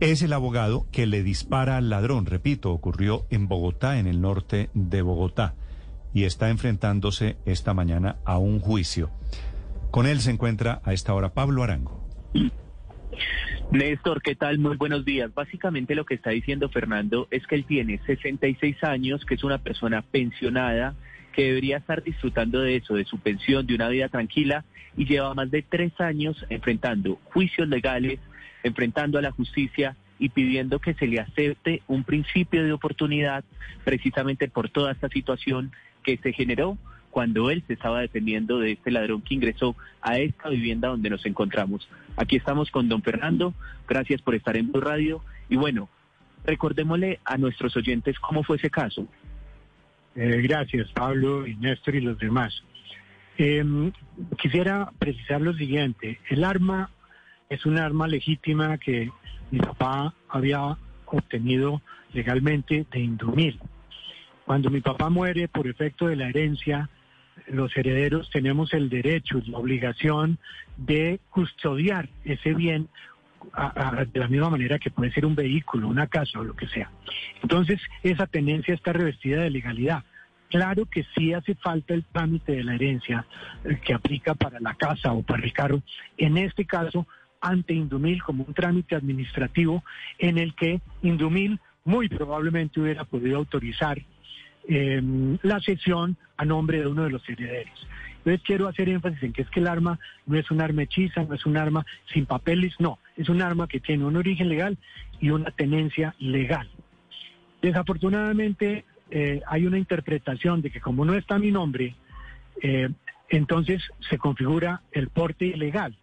Es el abogado que le dispara al ladrón, repito, ocurrió en Bogotá, en el norte de Bogotá, y está enfrentándose esta mañana a un juicio. Con él se encuentra a esta hora Pablo Arango. Néstor, ¿qué tal? Muy buenos días. Básicamente lo que está diciendo Fernando es que él tiene 66 años, que es una persona pensionada, que debería estar disfrutando de eso, de su pensión, de una vida tranquila, y lleva más de tres años enfrentando juicios legales, enfrentando a la justicia y pidiendo que se le acepte un principio de oportunidad precisamente por toda esta situación que se generó cuando él se estaba defendiendo de este ladrón que ingresó a esta vivienda donde nos encontramos. Aquí estamos con don Fernando, gracias por estar en Blue Radio y bueno, recordémosle a nuestros oyentes cómo fue ese caso. Eh, gracias, Pablo y Néstor y los demás. Eh, quisiera precisar lo siguiente. El arma es un arma legítima que mi papá había obtenido legalmente de Indumil. Cuando mi papá muere por efecto de la herencia, los herederos tenemos el derecho la obligación de custodiar ese bien de la misma manera que puede ser un vehículo, una casa o lo que sea. Entonces, esa tenencia está revestida de legalidad. Claro que sí hace falta el trámite de la herencia eh, que aplica para la casa o para el carro. En este caso, ante Indumil como un trámite administrativo en el que Indumil muy probablemente hubiera podido autorizar eh, la cesión a nombre de uno de los herederos. Entonces quiero hacer énfasis en que es que el arma no es un arma hechiza, no es un arma sin papeles, no, es un arma que tiene un origen legal y una tenencia legal. Desafortunadamente eh, hay una interpretación de que como no está mi nombre, eh, entonces se configura el porte ilegal.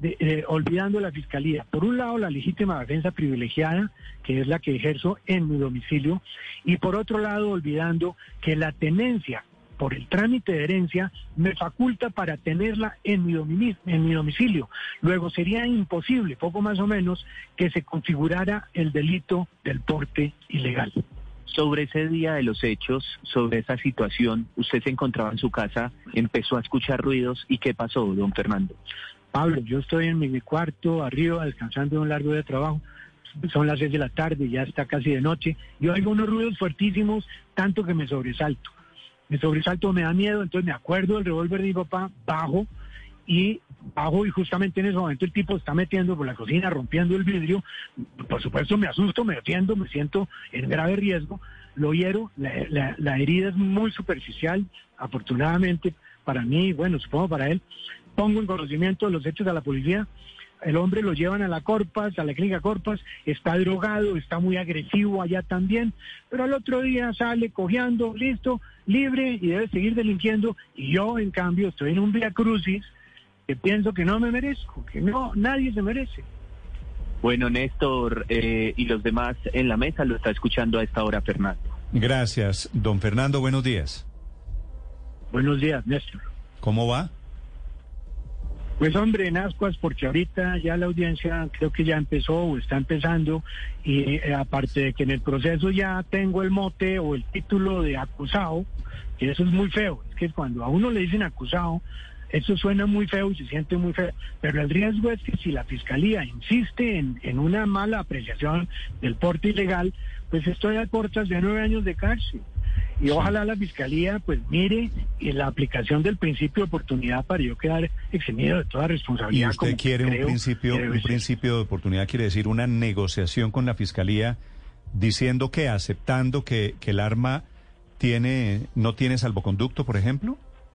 De- eh, olvidando la fiscalía. Por un lado, la legítima defensa privilegiada, que es la que ejerzo en mi domicilio, y por otro lado, olvidando que la tenencia por el trámite de herencia me faculta para tenerla en mi, en mi domicilio. Luego sería imposible, poco más o menos, que se configurara el delito del porte ilegal. Sobre ese día de los hechos, sobre esa situación, usted se encontraba en su casa, empezó a escuchar ruidos y ¿qué pasó, don Fernando? Pablo, yo estoy en mi cuarto arriba descansando de un largo día de trabajo. Son las seis de la tarde, ya está casi de noche. Yo oigo unos ruidos fuertísimos, tanto que me sobresalto. Me sobresalto, me da miedo, entonces me acuerdo del revólver de mi papá, bajo y bajo y justamente en ese momento el tipo está metiendo por la cocina, rompiendo el vidrio. Por supuesto me asusto, me defiendo, me siento en grave riesgo. Lo hiero, la, la- la herida es muy superficial, afortunadamente para mí, bueno, supongo para él. Pongo en conocimiento de los hechos a la policía. El hombre lo llevan a la Corpas, a la clínica Corpas, está drogado, está muy agresivo allá también, pero al otro día sale cojeando, listo, libre y debe seguir delinquiendo. Y yo, en cambio, estoy en un vía crucis que pienso que no me merezco, que no, nadie se merece. Bueno, Néstor eh, y los demás en la mesa lo está escuchando a esta hora, Fernando. Gracias, don Fernando, buenos días. Buenos días, Néstor. ¿Cómo va? Pues hombre, en ascuas, porque ahorita ya la audiencia creo que ya empezó o está empezando, y eh, aparte de que en el proceso ya tengo el mote o el título de acusado, que eso es muy feo, es que cuando a uno le dicen acusado, eso suena muy feo y se siente muy feo, pero el riesgo es que si la fiscalía insiste en, en una mala apreciación del porte ilegal, pues estoy a cortas de nueve años de cárcel. Y ojalá la fiscalía pues mire en la aplicación del principio de oportunidad para yo quedar eximido de toda ¿Y responsabilidad. usted como quiere un principio, un principio de oportunidad, quiere decir una negociación con la fiscalía diciendo que aceptando que, que el arma tiene, no tiene salvoconducto, por ejemplo?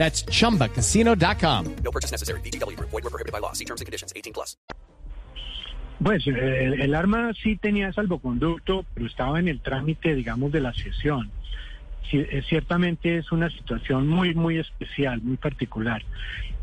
That's chumbacasino.com. No purchase necessary. VGW Group. Void were prohibited by law. See terms and conditions. 18 plus. Pues el, el arma sí tenía salvoconducto, pero estaba en el trámite, digamos, de la sesión. Eh, ciertamente es una situación muy, muy especial, muy particular.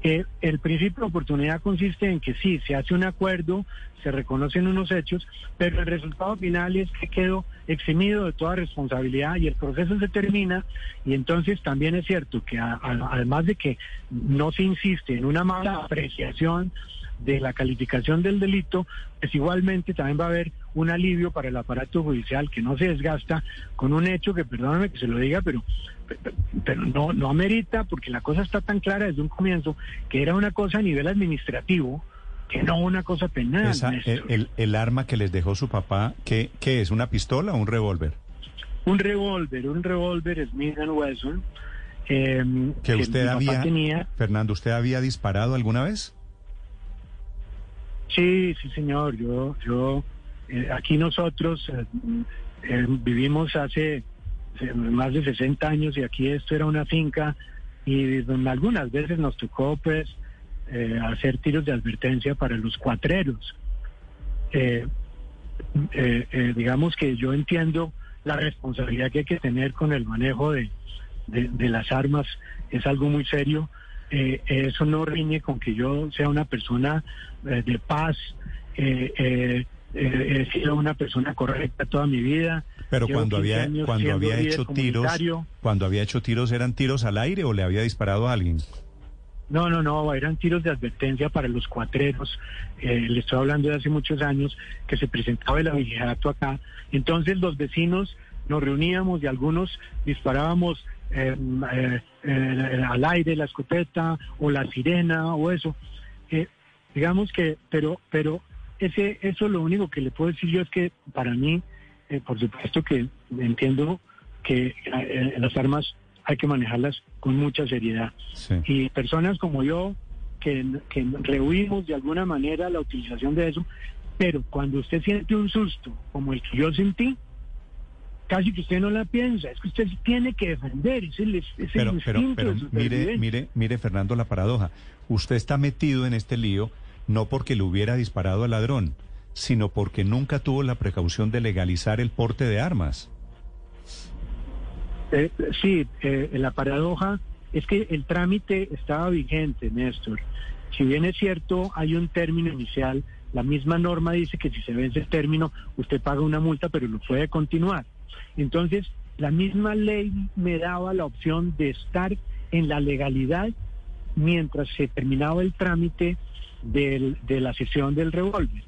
Eh, el principio de oportunidad consiste en que sí, se hace un acuerdo, se reconocen unos hechos, pero el resultado final es que quedó eximido de toda responsabilidad y el proceso se termina y entonces también es cierto que a- además de que no se insiste en una mala apreciación de la calificación del delito, pues igualmente también va a haber un alivio para el aparato judicial que no se desgasta con un hecho que, perdóname que se lo diga, pero, pero, no, no amerita, porque la cosa está tan clara desde un comienzo, que era una cosa a nivel administrativo, que no una cosa penal. Esa- Néstor. el, arma que les dejó su papá, ¿qué, qué es? ¿Una pistola o un revólver? Un revólver, un revólver Smith Wesson. eh, Que usted había, tenía. Fernando, ¿usted había disparado alguna vez? Sí, sí, señor. Yo, yo, eh, aquí nosotros eh, eh, vivimos hace eh, más de 60 años y aquí esto era una finca y donde algunas veces nos tocó, pues, hacer tiros de advertencia para los cuatreros. Digamos que yo entiendo la responsabilidad que hay que tener con el manejo de, de- las armas, es algo muy serio. Eso no riñe con que yo sea una persona de paz, eh, he sido una persona correcta toda mi vida. Pero Llevo cuando 15 había, cuando había hecho tiros, cuando había hecho tiros, ¿eran tiros al aire o le había disparado a alguien? No, no, no, eran tiros de advertencia para los cuatreros. Eh, le estoy hablando de hace muchos años que se presentaba el abigeato acá. Entonces los vecinos nos reuníamos y algunos disparábamos eh, eh, eh, al aire la escopeta o la sirena o eso. Eh, digamos que, pero, pero ese, eso lo único que le puedo decir yo es que para mí, eh, por supuesto que entiendo que eh, las armas hay que manejarlas con mucha seriedad Sí. y personas como yo que, que rehuimos de alguna manera la utilización de eso, pero cuando usted siente un susto como el que yo sentí, casi que usted no la piensa, es que usted tiene que defender, es el, es el Pero, pero, instinto pero de mire, mire, mire, Fernando, la paradoja. Usted está metido en este lío no porque le hubiera disparado al ladrón, sino porque nunca tuvo la precaución de legalizar el porte de armas. Eh, sí, eh, la paradoja es que el trámite estaba vigente, Néstor. Si bien es cierto, hay un término inicial, la misma norma dice que si se vence el término, usted paga una multa, pero lo puede continuar. Entonces, la misma ley me daba la opción de estar en la legalidad mientras se terminaba el trámite del- de la sesión del revólver.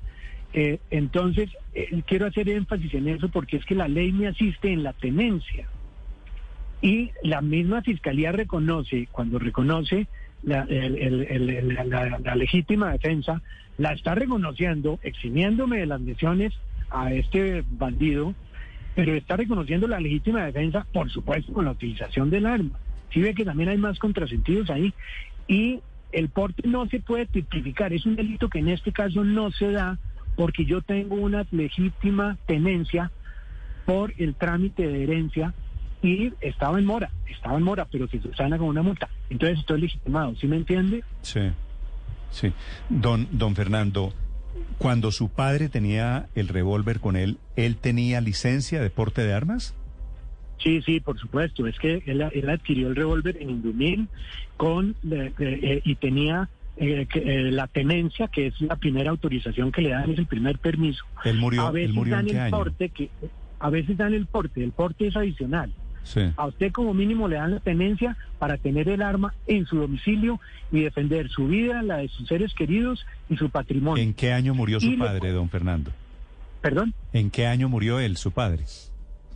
Eh, entonces, eh, quiero hacer énfasis en eso porque es que la ley me asiste en la tenencia. Y la misma fiscalía reconoce, cuando reconoce la, el- el- el- la- la legítima defensa, la está reconociendo, eximiéndome de las lesiones a este bandido, pero está reconociendo la legítima defensa, por supuesto, con la utilización del arma. Si ve que también hay más contrasentidos ahí. Y el porte no se puede tipificar, es un delito que en este caso no se da porque yo tengo una legítima tenencia por el trámite de herencia y estaba en mora, estaba en mora, pero se subsana con una multa. Entonces estoy legitimado, ¿sí me entiende? Sí, sí. Don, don Fernando, cuando su padre tenía el revólver con él, ¿él tenía licencia de porte de armas? Sí, sí, por supuesto. Es que él, él adquirió el revólver en Indumil con, eh, eh, y tenía eh, que, la tenencia, que es la primera autorización que le dan, es el primer permiso. Él murió, a él veces en dan qué el año? porte, que, a veces dan el porte, el porte es adicional. Sí. A usted como mínimo le dan la tenencia para tener el arma en su domicilio y defender su vida, la de sus seres queridos y su patrimonio. ¿En qué año murió su Y le- padre, don Fernando? Perdón, ¿En qué año murió él, su padre?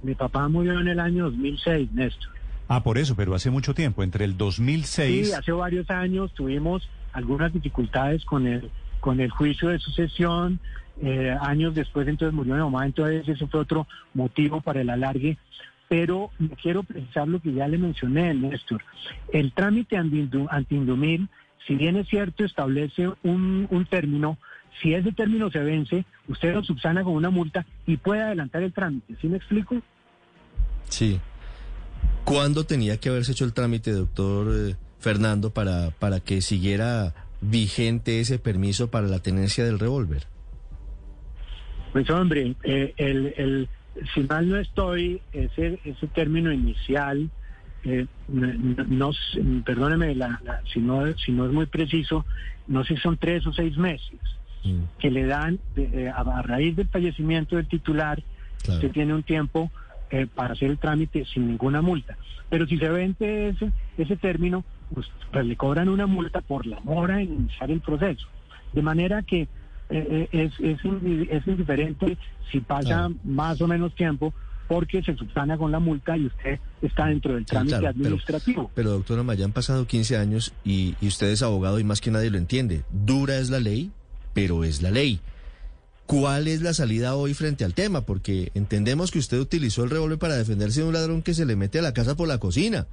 Mi papá murió en el año 2006, Néstor. Ah, por eso, pero hace mucho tiempo, entre el 2006... Sí, hace varios años tuvimos algunas dificultades con el con el juicio de sucesión, eh, años después entonces murió mi mamá, entonces ese fue otro motivo para el alargue. Pero quiero precisar lo que ya le mencioné, Néstor. El trámite anti-indumil, si bien es cierto, establece un, un término, si ese término se vence, usted lo subsana con una multa y puede adelantar el trámite. ¿Sí me explico? Sí. ¿Cuándo tenía que haberse hecho el trámite, doctor eh, Fernando, para, para que siguiera vigente ese permiso para la tenencia del revólver? Pues hombre, eh, el, el, si mal no estoy, ese, ese término inicial, eh, no, perdóneme la, si, no, si no es muy preciso, no sé si son tres o seis meses mm. que le dan a, raíz del fallecimiento del titular, se tiene un tiempo eh, para hacer el trámite sin ninguna multa. Pero si se vence ese, ese término, pues, pues, le cobran una multa por la mora en iniciar el proceso. De manera que eh, eh, es, es, indiferente si pasa más o menos tiempo porque se subsana con la multa y usted está dentro del trámite administrativo. Pero, doctora Maya, han pasado 15 años y, y usted es abogado y más que nadie lo entiende. Dura es la ley, pero es la ley. ¿Cuál es la salida hoy frente al tema? Porque entendemos que usted utilizó el revólver para defenderse de un ladrón que se le mete a la casa por la cocina.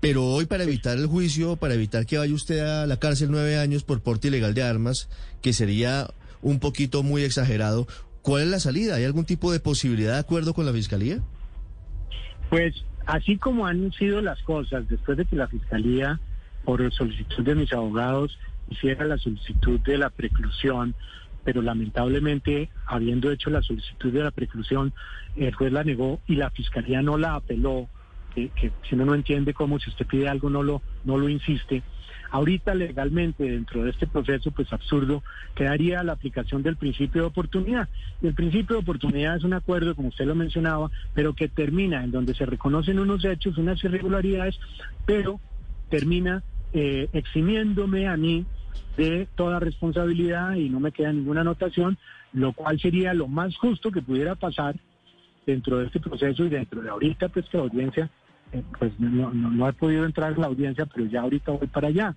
Pero hoy para evitar el juicio, para evitar que vaya usted a la cárcel nueve años por porte ilegal de armas, que sería un poquito muy exagerado, ¿cuál es la salida? ¿Hay algún tipo de posibilidad de acuerdo con la Fiscalía? Pues así como han sido las cosas, después de que la Fiscalía, por solicitud de mis abogados, hiciera la solicitud de la preclusión, pero lamentablemente, habiendo hecho la solicitud de la preclusión, el juez la negó y la fiscalía no la apeló, que, si uno no entiende cómo si usted pide algo no lo, no lo insiste. Ahorita legalmente dentro de este proceso, pues absurdo, quedaría la aplicación del principio de oportunidad. Y el principio de oportunidad es un acuerdo, como usted lo mencionaba, pero que termina en donde se reconocen unos hechos, unas irregularidades, pero termina eh, eximiéndome a mí de toda responsabilidad y no me queda ninguna anotación, lo cual sería lo más justo que pudiera pasar dentro de este proceso y dentro de ahorita, pues que la audiencia, eh, pues no, no, no he podido entrar en la audiencia, pero ya ahorita voy para allá.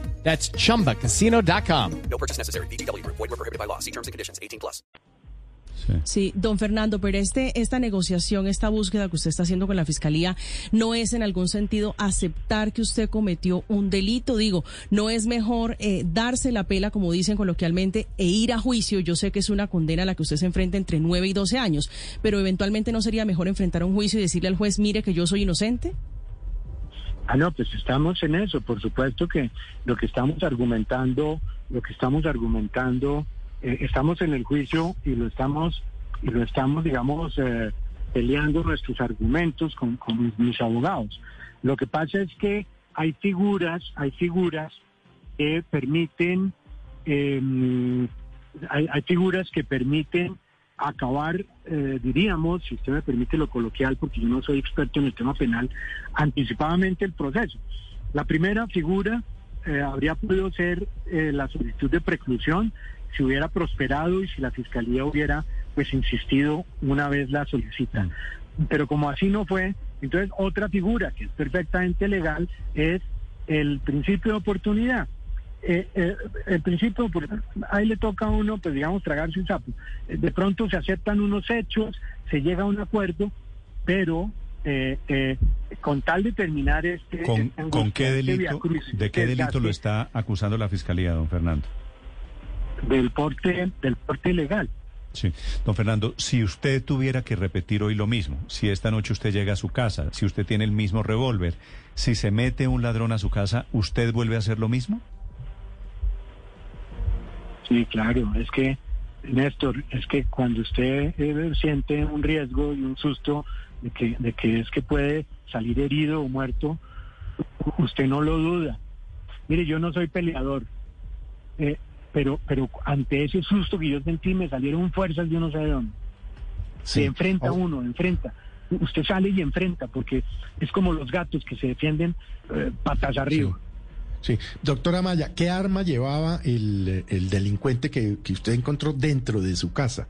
That's chumbacasino.com. No purchase necessary. BGW. Void were prohibited by law. See terms and conditions 18 plus. Sí. sí. don Fernando, pero este, esta negociación, esta búsqueda que usted está haciendo con la fiscalía, no es en algún sentido aceptar que usted cometió un delito. Digo, no es mejor eh, darse la pela, como dicen coloquialmente, e ir a juicio. Yo sé que es una condena a la que usted se enfrenta entre 9 y 12 años, pero eventualmente no sería mejor enfrentar un juicio y decirle al juez, mire que yo soy inocente. Ah, no, pues estamos en eso. Por supuesto que lo que estamos argumentando, lo que estamos argumentando, eh, estamos en el juicio y lo estamos, y lo estamos, digamos, eh, peleando nuestros argumentos con, mis, abogados. Lo que pasa es que hay figuras, hay figuras que permiten, em, hay, hay figuras que permiten acabar, eh, diríamos, si usted me permite lo coloquial, porque yo no soy experto en el tema penal, anticipadamente el proceso. La primera figura eh, habría podido ser eh, la solicitud de preclusión si hubiera prosperado y si la fiscalía hubiera pues insistido una vez la solicita. Pero como así no fue, entonces otra figura que es perfectamente legal es el principio de oportunidad eh, eh, el principio, ahí le toca a uno, pues digamos, tragarse un sapo. Eh, de pronto se aceptan unos hechos, se llega a un acuerdo, pero eh, con tal de terminar este... ¿Con, este qué delito, de qué delito lo está acusando la Fiscalía, don Fernando? Del porte, del porte ilegal. Sí. Don Fernando, si usted tuviera que repetir hoy lo mismo, si esta noche usted llega a su casa, si usted tiene el mismo revólver, si se mete un ladrón a su casa, ¿usted vuelve a hacer lo mismo? Sí, claro, es que, Néstor, es que cuando usted eh, siente un riesgo y un susto de que, de que es que puede salir herido o muerto, usted no lo duda. Mire, yo no soy peleador, eh, pero, pero ante ese susto que yo sentí me salieron fuerzas yo no sé de dónde. Se enfrenta a uno, enfrenta. Usted sale y enfrenta, porque es como los gatos que se defienden eh, patas arriba. Sí. Doctora Maya, ¿qué arma llevaba el, el delincuente que, que usted encontró dentro de su casa?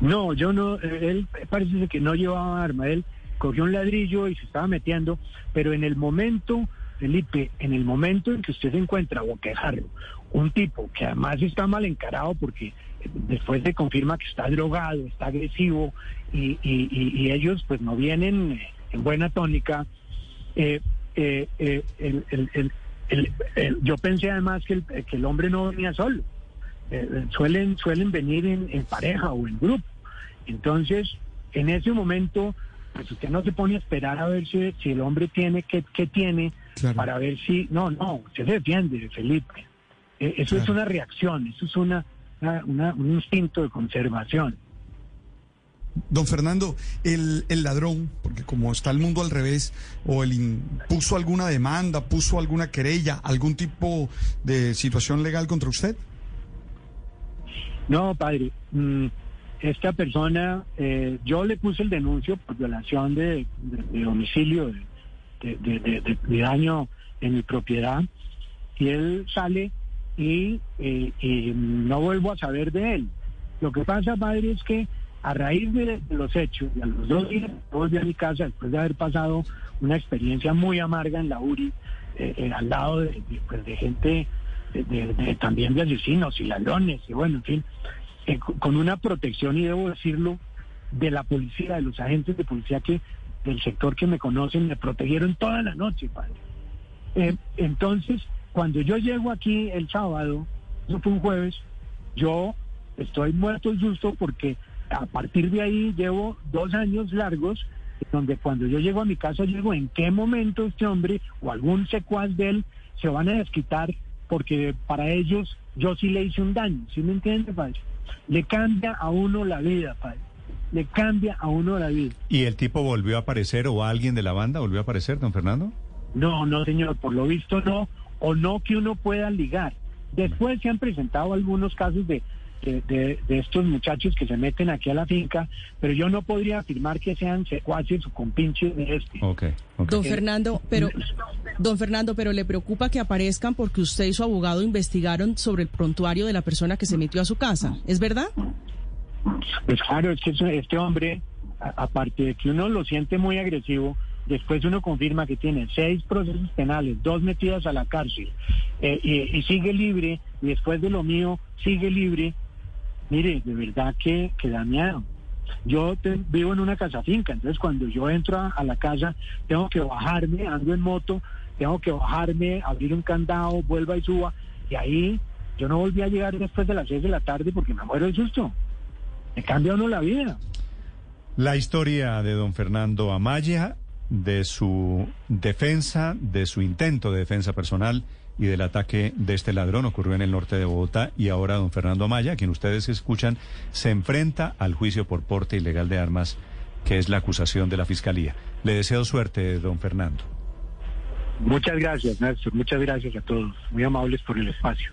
No, yo no, él parece que no llevaba arma, él cogió un ladrillo y se estaba metiendo, pero en el momento, Felipe, en el momento en que usted se encuentra boquejarro, un tipo que además está mal encarado porque después se confirma que está drogado, está agresivo y, y- y- y ellos pues no vienen en buena tónica, eh, eh, eh, el- yo pensé además que el, que el hombre no venía solo. Eh, suelen, suelen venir en, en pareja o en grupo. Entonces, en ese momento, pues usted no se pone a esperar a ver si, si el hombre tiene, qué, qué tiene, Claro. para ver si... No, no, usted se defiende, Felipe. Eh, eso es una reacción, eso es una, una- una- un instinto de conservación. Don Fernando, el, ladrón, porque como está el mundo al revés, o el puso alguna demanda, puso alguna querella, algún tipo de situación legal contra usted. No, padre. mm, esta persona, eh, yo le puse el denuncio por violación de, de- de domicilio, de- de daño en mi propiedad, y él sale y, eh, y no vuelvo a saber de él. Lo que pasa, padre, es que a raíz de, los hechos, y a los dos días volví a mi casa después de haber pasado una experiencia muy amarga en la URI, eh, eh, al lado de, pues, de gente de- también de asesinos y ladrones, y bueno, en fin, eh, con- una protección, y debo decirlo, de la policía, de los agentes de policía que del sector que me conocen, me protegieron toda la noche, padre. Entonces, cuando yo llego aquí el sábado, eso fue un jueves, yo estoy muerto de susto porque a partir de ahí llevo dos años largos donde cuando yo llego a mi casa llego en qué momento este hombre o algún secuaz de él se van a desquitar porque para ellos yo sí le hice un daño, ¿sí me entiende, padre? Le cambia a uno la vida, padre. Le cambia a uno la vida. ¿Y el tipo volvió a aparecer o alguien de la banda volvió a aparecer, don Fernando? No, no, señor, por lo visto no, o no que uno pueda ligar. Después se han presentado algunos casos de, de, de- de estos muchachos que se meten aquí a la finca, pero yo no podría afirmar que sean secuaces o compinches de este. Ok, ok. Don Fernando, pero don Fernando, pero le preocupa que aparezcan porque usted y su abogado investigaron sobre el prontuario de la persona que se metió a su casa, ¿es verdad? Pues claro, es que este hombre, aparte de que uno lo siente muy agresivo, después uno confirma que tiene seis procesos penales, dos metidas a la cárcel, eh, y, y sigue libre, y después de lo mío sigue libre. Mire, de verdad que, que da miedo. Yo te- vivo en una casa finca, entonces cuando yo entro a, a la casa tengo que bajarme, ando en moto, tengo que bajarme, abrir un candado, vuelva y suba, y ahí yo no volví a llegar después de las seis de la tarde porque me muero de susto. Me cambia uno la vida. La historia de don Fernando Amaya, de su defensa, de su intento de defensa personal y del ataque de este ladrón ocurrió en el norte de Bogotá y ahora don Fernando Amaya, quien ustedes escuchan, se enfrenta al juicio por porte ilegal de armas, que es la acusación de la Fiscalía. Le deseo suerte, don Fernando. Muchas gracias, Néstor. Muchas gracias a todos. Muy amables por el espacio.